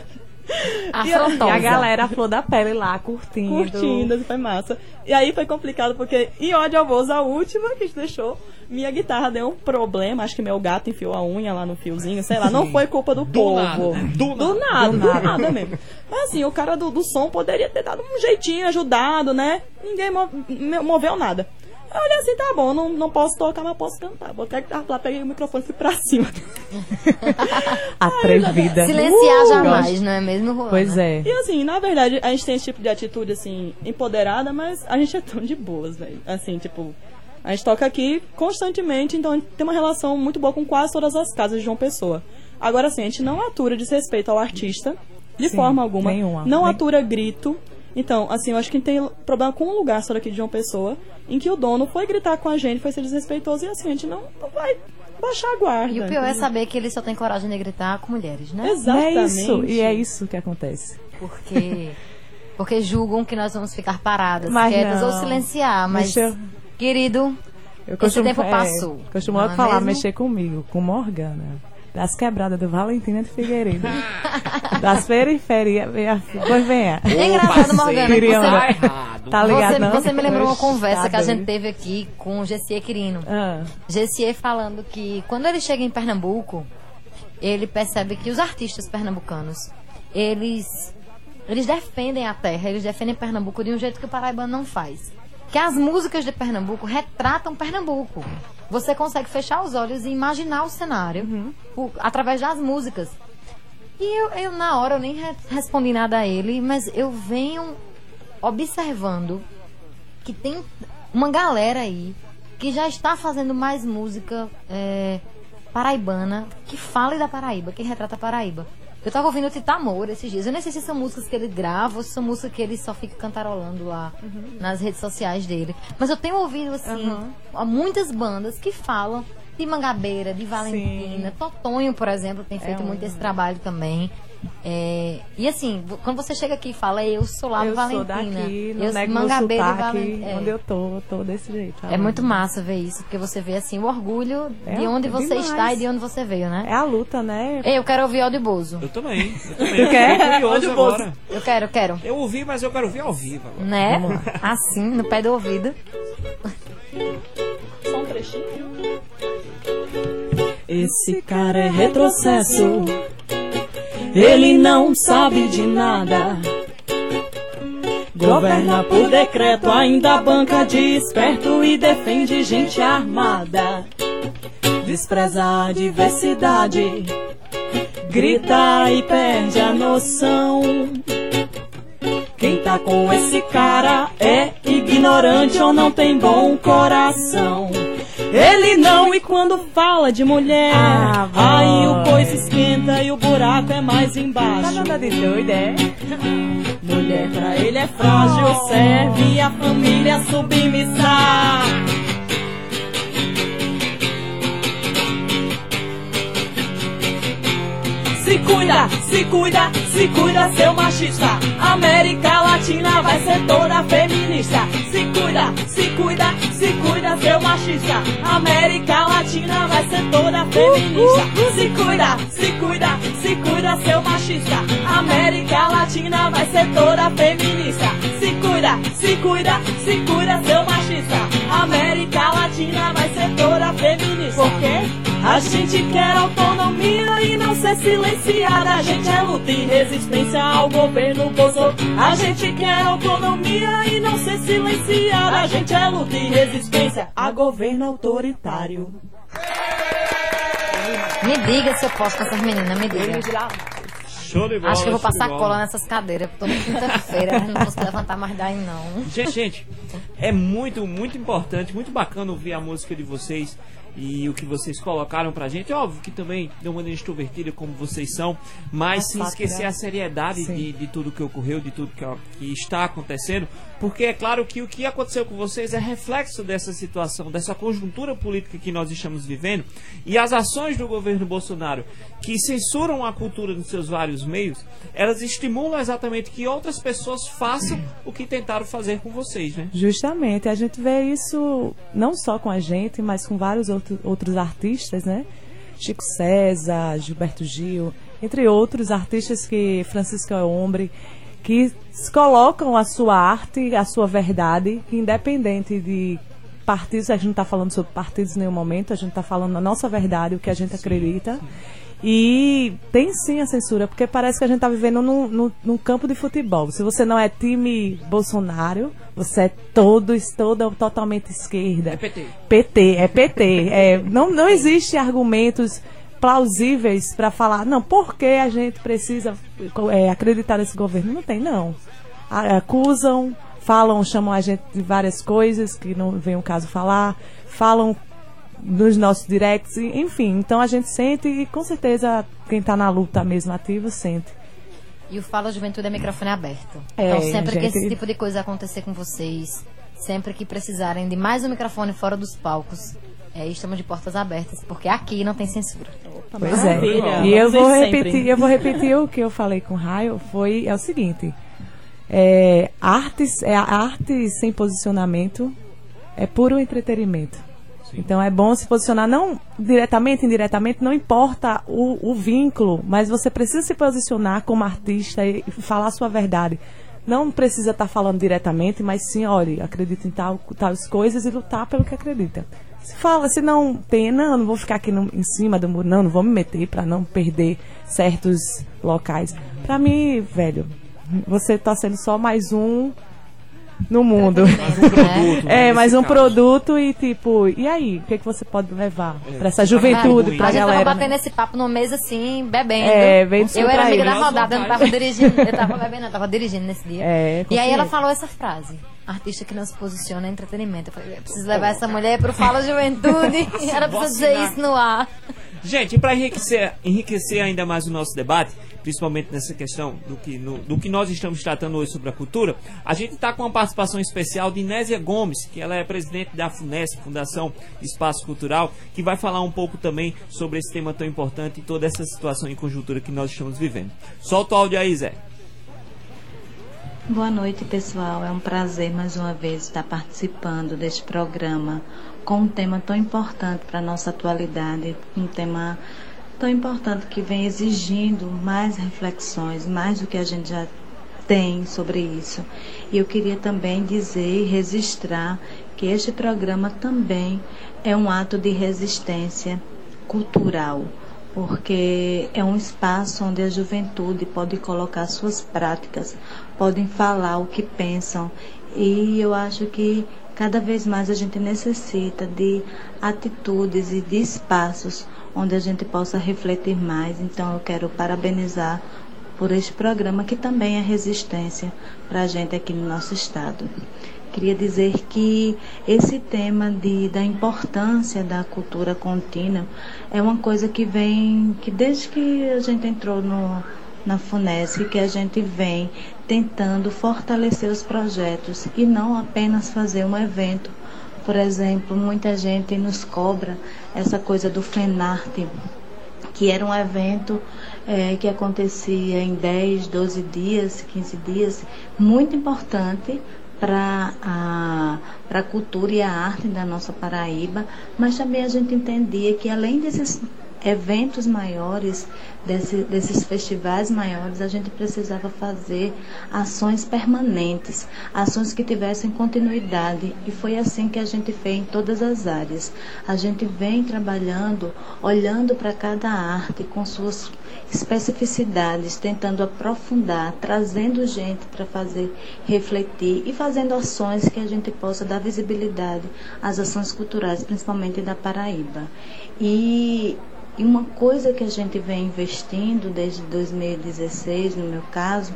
Afrontosa. E a galera, a flor da pele lá, curtindo. Curtindo, foi massa. E aí foi complicado, porque em ódio ao voz, a última que a gente deixou, minha guitarra deu um problema, acho que meu gato enfiou a unha lá no fiozinho, sei lá, não foi culpa do, povo. nada. Do do nada, do nada mesmo. Mas assim, o cara do, do som poderia ter dado um jeitinho, ajudado, né? Ninguém moveu nada. Eu olhei assim, tá bom, não, não posso tocar, mas posso cantar. Botei a guitarra lá, peguei o microfone e fui pra cima. Atrevida. Silenciar Uh, jamais, gosto. não é mesmo, Juana? Pois é. E assim, na verdade, a gente tem esse tipo de atitude, assim, empoderada, mas a gente é tão de boas, velho. Assim, tipo, a gente toca aqui constantemente, então a gente tem uma relação muito boa com quase todas as casas de João Pessoa. Agora, assim, a gente não atura desrespeito ao artista, de Sim, forma alguma. nenhuma. Não atura grito. Então, assim, eu acho que tem problema com um lugar só aqui de João Pessoa, em que o dono foi gritar com a gente, foi ser desrespeitoso, e assim, a gente não, não vai baixar a guarda. E o pior é saber que ele só tem coragem de gritar com mulheres, né? Exatamente. é isso. E é isso que acontece. Porque, porque julgam que nós vamos ficar paradas, Mas quietas não. ou silenciar. Mas, eu- querido, Eu Esse tempo é, passou, Costumo é falar, mesmo? mexer comigo, com Morgana. Das quebradas do Valentina de Figueiredo. das periferias. Pois venha. é engraçado, Morgana, você. Tá ligado, você, não? você me lembrou uma Oxe, conversa tá que a gente teve aqui com o Gessie Quirino. Ah, Gessie falando que quando ele chega em Pernambuco, ele percebe que os artistas pernambucanos, eles eles defendem a terra, eles defendem Pernambuco de um jeito que o paraibano não faz. Que as músicas de Pernambuco retratam Pernambuco. Você consegue fechar os olhos e imaginar o cenário por- através das músicas. E eu, eu, na hora, eu nem re- respondi nada a ele, mas eu venho observando que tem uma galera aí que já está fazendo mais música é, paraibana que fale da Paraíba, que retrata a Paraíba. Eu tava ouvindo o Titamor esses dias. Eu nem sei se são músicas que ele grava ou se são músicas que ele só fica cantarolando lá nas redes sociais dele. Mas eu tenho ouvido, assim, há muitas bandas que falam de Mangabeira, de Valentina. Totonho, por exemplo, tem feito um- muito esse trabalho também. É, e assim, quando você chega aqui e fala, eu sou lá no eu Valentina. sou daqui, não eu nego meu Mangabeira e sotaque, Valentina. onde eu tô, eu tô desse jeito. É falando. muito massa ver isso, porque você vê assim o orgulho É, de onde é você demais. está e de onde você veio, né? É a luta, né? Eu quero ouvir Aldo Bozo. Eu também. Eu também. Tu quer? Fiquei curioso Olha o bolso. agora. Eu quero, eu quero. Eu ouvi, mas eu quero ouvir ao vivo agora. Né? Assim, no pé do ouvido. Só um trechinho. Esse cara é retrocesso. Ele não sabe de nada. Governa por decreto, ainda banca de esperto e defende gente armada. Despreza a diversidade, grita e perde a noção. Quem tá com esse cara é ignorante ou não tem bom coração. Ele não, e quando fala de mulher, Ah, aí o coice esquenta e o buraco é mais Tá embaixo. nada de doida, é? Mulher pra ele é frágil, serve a família submissa. Cuida, se cuida, se cuida, seu machista. América Latina vai ser toda feminista. Se cuida, se cuida, se cuida, seu machista. América Latina vai ser toda feminista. Se cuida, se cuida, se cuida, seu machista. América Latina vai ser toda feminista. Se cuida, se cuida, se cuida, seu machista. América Latina vai ser toda feminista. Por quê? A gente quer autonomia e não ser silenciada. A gente é luta e resistência ao governo Bolsonaro. A gente quer autonomia e não ser silenciada. A gente é luta e resistência a governo autoritário. Me diga se eu posso com essas meninas, me diga. Bola. Acho que eu vou passar cola nessas cadeiras. Toda quinta-feira, não posso levantar mais daí, não. Gente, gente, é muito, muito importante, muito bacana ouvir a música de vocês e o que vocês colocaram pra gente. Óbvio que também de uma maneira extrovertida como vocês são, mas sem fato, esquecer né? a seriedade de, de tudo que ocorreu, de tudo que, que está acontecendo, porque é claro que o que aconteceu com vocês é reflexo dessa situação, dessa conjuntura política que nós estamos vivendo e as ações do governo Bolsonaro que censuram a cultura nos seus vários meios, elas estimulam exatamente que outras pessoas façam o que tentaram fazer com vocês, né? Justamente, a gente vê isso não só com a gente, mas com vários outro, outros artistas, né? Chico César, Gilberto Gil, entre outros artistas que Francisco é Hombre, que colocam a sua arte, a sua verdade, independente de partidos, a gente não está falando sobre partidos em nenhum momento, a gente está falando a nossa verdade, o que a gente acredita. E tem sim a censura, porque parece que a gente está vivendo num, num, num campo de futebol. Se você não é time Bolsonaro, você é todo, toda, totalmente esquerda. É PT. PT, é PT. É, não, não existe argumentos plausíveis para falar, não, por que a gente precisa é, acreditar nesse governo? Não tem, não. Acusam, falam, chamam a gente de várias coisas que não vem o caso falar, falam nos nossos directs, e- enfim. Então a gente sente e com certeza quem está na luta mesmo ativa sente. E o Fala Juventude é microfone aberto. É, então, sempre que gente. esse tipo de coisa acontecer com vocês, sempre que precisarem de mais um microfone fora dos palcos, é, estamos de portas abertas, porque aqui não tem censura. Pois Maravilha. é. E eu vou sempre. repetir, eu vou repetir o que eu falei com o Raio, foi é o seguinte. É, artes, é a arte sem posicionamento é puro entretenimento. Então é bom se posicionar não diretamente, indiretamente, não importa o, o vínculo, mas você precisa se posicionar como artista e falar a sua verdade. Não precisa estar falando diretamente, mas sim, olha, acredita em tal, tais coisas e lutar pelo que acredita. Se fala, se não tem, não, não vou ficar aqui no- em cima do muro, não, não vou me meter para não perder certos locais. Para mim, velho, você tá sendo só mais um no mundo. Mais um produto. né, É, mais um caso. produto e tipo, e aí? O que, que você pode levar pra essa juventude, pra a gente galera? tava né? batendo esse papo numa mesa assim, bebendo. É, bem Eu era amiga da rodada, eu não tava dirigindo. Eu tava bebendo, eu tava dirigindo nesse dia. É, e aí ela falou essa frase. Artista que não se posiciona é entretenimento. Eu falei, eu preciso levar essa mulher pro Fala Juventude. Ela precisa dizer isso no ar. Gente, e para enriquecer, enriquecer ainda mais o nosso debate, principalmente nessa questão do que, no- do que nós estamos tratando hoje sobre a cultura, a gente está com uma participação especial de Nésia Gomes, que ela é presidente da FUNESC, Fundação Espaço Cultural, que vai falar um pouco também sobre esse tema tão importante e toda essa situação e conjuntura que nós estamos vivendo. Solta o áudio aí, Zé. Boa noite, pessoal. É um prazer mais uma vez estar participando deste programa com um tema tão importante para a nossa atualidade, um tema tão importante que vem exigindo mais reflexões, mais do que a gente já tem sobre isso. E eu queria também dizer e registrar que este programa também é um ato de resistência cultural, porque é um espaço onde a juventude pode colocar suas práticas, podem falar o que pensam. E eu acho que cada vez mais a gente necessita de atitudes e de espaços onde a gente possa refletir mais. Então eu quero parabenizar por este programa que também é resistência para a gente aqui no nosso estado. Queria dizer que esse tema de, da importância da cultura contínua é uma coisa que vem, que desde que a gente entrou no, na FUNESC, que a gente vem tentando fortalecer os projetos e não apenas fazer um evento. Por exemplo, muita gente nos cobra essa coisa do FENARTE, que era um evento é, que acontecia em 10, 12 dias, 15 dias, muito importante para a, a cultura e a arte da nossa Paraíba, mas também a gente entendia que além desses eventos maiores, desse, desses festivais maiores, a gente precisava fazer ações permanentes, ações que tivessem continuidade. E foi assim que a gente fez em todas as áreas. A gente vem trabalhando, olhando para cada arte com suas especificidades, tentando aprofundar, trazendo gente para fazer refletir e fazendo ações que a gente possa dar visibilidade às ações culturais, principalmente da Paraíba. E e uma coisa que a gente vem investindo desde 2016, no meu caso,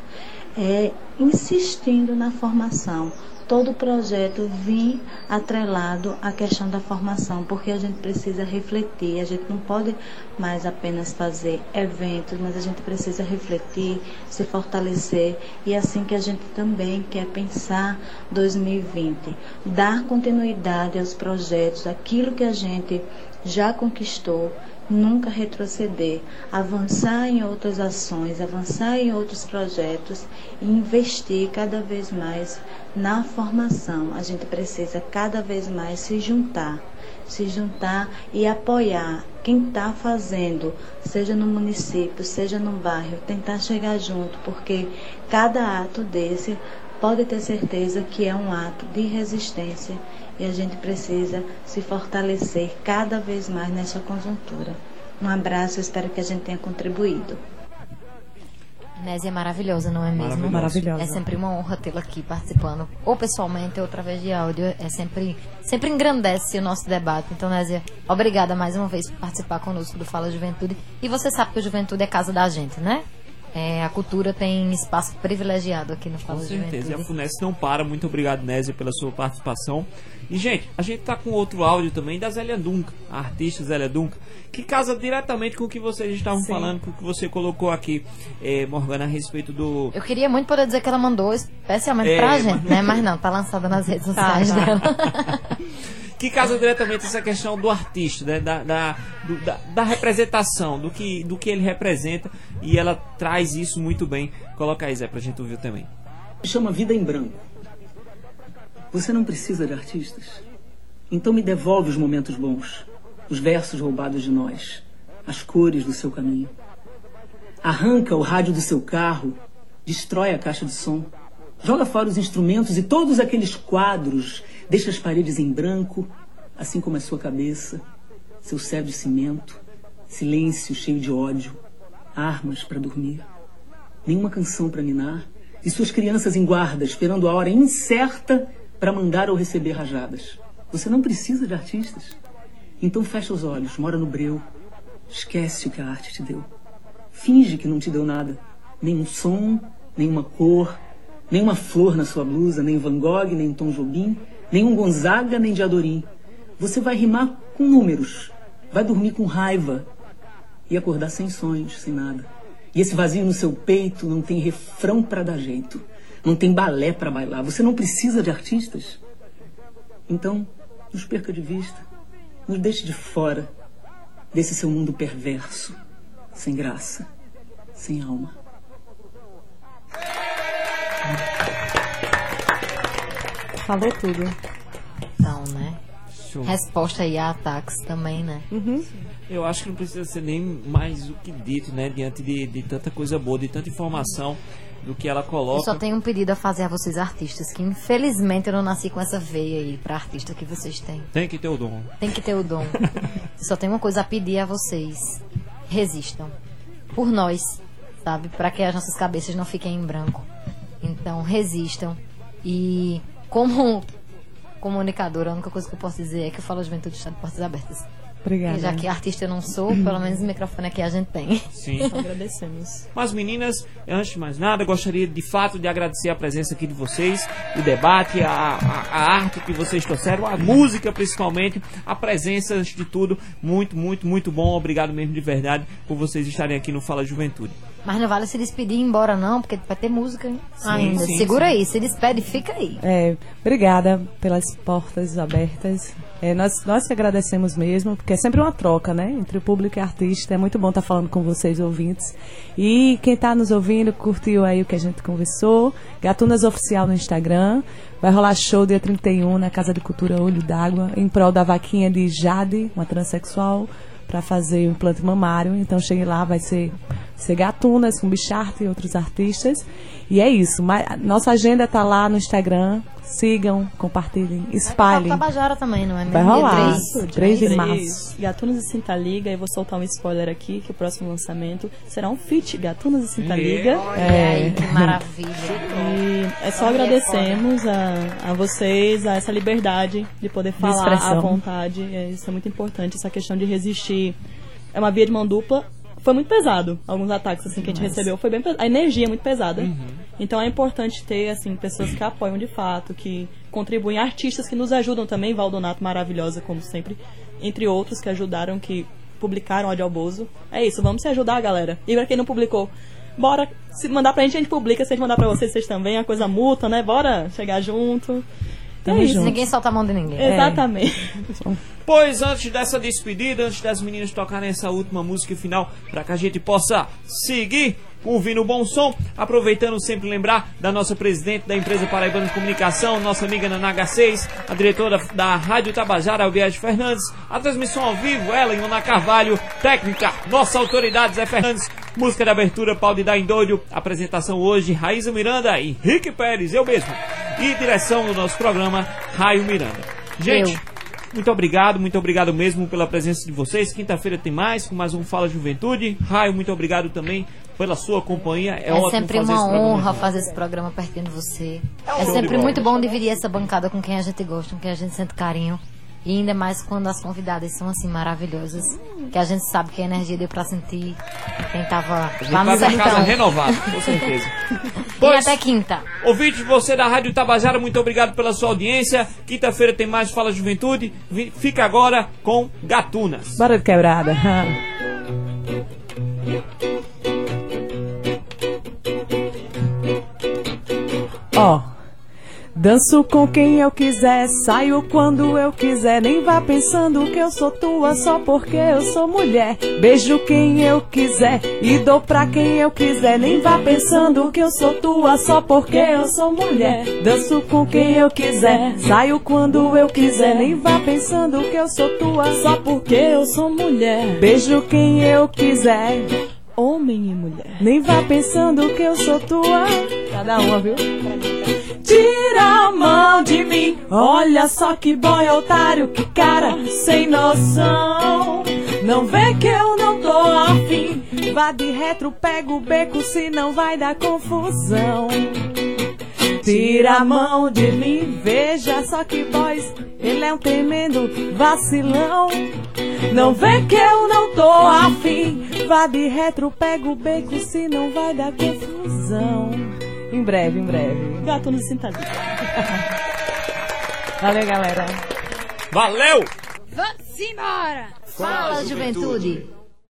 é insistindo na formação. Todo o projeto vem atrelado à questão da formação, porque a gente precisa refletir, a gente não pode mais apenas fazer eventos, mas a gente precisa refletir, se fortalecer, e é assim que a gente também quer pensar 2020, dar continuidade aos projetos, aquilo que a gente já conquistou nunca retroceder, avançar em outras ações, avançar em outros projetos e investir cada vez mais na formação. A gente precisa cada vez mais se juntar, se juntar e apoiar quem está fazendo, seja no município, seja no bairro, tentar chegar junto, porque cada ato desse pode ter certeza que é um ato de resistência e a gente precisa se fortalecer cada vez mais nessa conjuntura. Um abraço, espero que a gente tenha contribuído. Nésia é maravilhosa, não é mesmo? Maravilhosa. É sempre uma honra tê-la aqui participando, ou pessoalmente, ou através de áudio. É sempre, sempre engrandece o nosso debate. Então, Nésia, obrigada mais uma vez por participar conosco do Fala Juventude. E você sabe que a Juventude é casa da gente, né? É, a cultura tem espaço privilegiado aqui no Fala Com certeza. E a FUNES não para. Muito obrigado, Nésia, pela sua participação. E, gente, a gente tá com outro áudio também da Zélia Dunca, a artista Zélia Dunca, que casa diretamente com o que vocês estavam Sim. falando, com o que você colocou aqui, eh, Morgana, a respeito do. Eu queria muito poder dizer que ela mandou especialmente É, pra mas- gente, né? Mas não, tá lançada nas redes sociais tá. dela. que casa diretamente essa questão do artista, né? da, da, do- da, da representação, do que, do que ele representa, e ela traz isso muito bem. Coloca aí, Zé, pra gente ouvir também. chama Vida em Branco. Você não precisa de artistas. Então me devolve os momentos bons, os versos roubados de nós, as cores do seu caminho. Arranca o rádio do seu carro, destrói a caixa de som, joga fora os instrumentos e todos aqueles quadros, deixa as paredes em branco, assim como a sua cabeça, seu céu de cimento, silêncio cheio de ódio, armas para dormir nenhuma canção para ninar, e suas crianças em guarda, esperando a hora incerta para mandar ou receber rajadas. Você não precisa de artistas. Então fecha os olhos, mora no breu, esquece o que a arte te deu. Finge que não te deu nada, nem um som, nem uma cor, nem uma flor na sua blusa, nem Van Gogh, nem Tom Jobim, nem um Gonzaga, nem Diadorim. Você vai rimar com números, vai dormir com raiva e acordar sem sonhos, sem nada. E esse vazio no seu peito não tem refrão para dar jeito, não tem balé para bailar. Você não precisa de artistas. Então, nos perca de vista, nos deixe de fora desse seu mundo perverso, sem graça, sem alma. Falou tudo. Então, né? Show. Resposta aí a ataques também, né? Eu acho que não precisa ser nem mais o que dito, né? Diante de, de tanta coisa boa, de tanta informação. do que ela Eu coloca. só tenho um pedido a fazer a vocês artistas, que infelizmente eu não nasci com essa veia aí pra artista que vocês têm. Tem que ter o dom. Tem que ter o dom. Só tenho uma coisa a pedir a vocês. Resistam. Por nós, sabe? Para que as nossas cabeças não fiquem em branco. Então, resistam. E como comunicadora, a única coisa que eu posso dizer é que eu falo a juventude está de portas abertas. Obrigada. E já que artista eu não sou, pelo menos o microfone aqui a gente tem. Sim. Agradecemos. Mas meninas, antes de mais nada, gostaria de fato de agradecer a presença aqui de vocês, o debate, a, a, a arte que vocês trouxeram, a música principalmente, a presença antes de tudo. Muito, muito, muito bom. Obrigado mesmo de verdade por vocês estarem aqui no Fala Juventude. Mas não vale se despedir e ir embora, não, porque vai ter música ainda. sim, Segura sim. aí, se despede, fica aí. É, obrigada pelas portas abertas. É, nós, nós que agradecemos mesmo, porque é sempre uma troca, né? Entre o público e artista. É muito bom estar falando com vocês, ouvintes. E quem está nos ouvindo, curtiu aí o que a gente conversou. Gatunas Oficial no Instagram. Vai rolar show dia 31 na Casa de Cultura Olho d'Água, em prol da vaquinha de Jade, uma transexual, para fazer o implante mamário. Então chegue lá, vai ser, ser Gatunas com Bicharte e outros artistas. E é isso. Ma- Nossa agenda tá lá no Instagram. Sigam, compartilhem, espalhem. Tabajara também, não é? Vai mesmo? Dia rolar. três. 3 de março. Gatunas e Cinta Liga, e vou soltar um spoiler aqui, que o próximo lançamento será um feat Gatunas e Cinta Liga. Olha aí, que maravilha. E é só Olha, agradecemos a, a vocês, a essa liberdade de poder falar expressão. à vontade. É, isso é muito importante, essa questão de resistir. É uma via de mão dupla. Foi muito pesado, alguns ataques assim que a gente recebeu. Foi bem pesado. A energia é muito pesada. Então é importante ter assim pessoas que apoiam de fato, que contribuem, artistas que nos ajudam também, Valdonato maravilhosa como sempre, entre outros que ajudaram, que publicaram ódio ao Bozo. É isso, vamos se ajudar, galera. E pra quem não publicou, bora se mandar pra gente, a gente publica, se a gente mandar pra vocês, vocês também, é a coisa mútua, né? Bora chegar junto. Tamo é isso. Ninguém solta a mão de ninguém. Exatamente. Pois antes dessa despedida, antes das meninas tocarem essa última música final, para que a gente possa seguir ouvindo bom som, aproveitando sempre lembrar da nossa presidente da empresa Paraibana de Comunicação, nossa amiga Nanaga 6, a diretora da Rádio Tabajara, Albiage Fernandes, a transmissão ao vivo, ela e Carvalho, técnica, nossa autoridade Zé Fernandes, música de abertura, Pau de Dar em apresentação hoje, Raíza Miranda Henrique Pérez, eu mesmo, e direção do nosso programa, Raio Miranda. Gente, Eu. Muito obrigado, muito obrigado mesmo pela presença de vocês. Quinta-feira tem mais, com mais um Fala Juventude. Raio, muito obrigado também pela sua companhia. É, É, sempre uma honra fazer esse programa pertinho de você. É, show de sempre bola. muito bom dividir essa bancada com quem a gente gosta, com quem a gente sente carinho. E ainda mais quando as convidadas são assim maravilhosas. Que a gente sabe que a energia deu pra sentir quem tava lá no pra casa sertão. renovado, com certeza. E Pois, até quinta. ouvinte, você da Rádio Tabajara, muito obrigado pela sua audiência. Quinta-feira tem mais Fala Juventude. Fica agora com Gatunas. Bora de quebrada. Ó. Danço com quem eu quiser, saio quando eu quiser. Nem vá pensando que eu sou tua só porque eu sou mulher. Beijo quem eu quiser e dou pra quem eu quiser. Nem vá pensando que eu sou tua só porque eu sou mulher. Danço com quem eu quiser, saio quando eu quiser. Nem vá pensando que eu sou tua só Porque eu sou mulher, Beijo quem eu quiser. homem e mulher. Nem vá pensando que eu sou tua. Cada uma, viu? Tira a mão de mim. Olha só que boy otário, que cara sem noção. Não vê que eu não tô afim. Vá de retro, pega o beco, senão vai dar confusão. Tira a mão de mim, veja só que boys, ele é um tremendo vacilão. Não vê que eu não tô afim. Vá de retro, pega o beco, senão vai dar confusão. Em breve, em breve. Gato no cintalhinho. Valeu, galera. Valeu! Fala, juventude.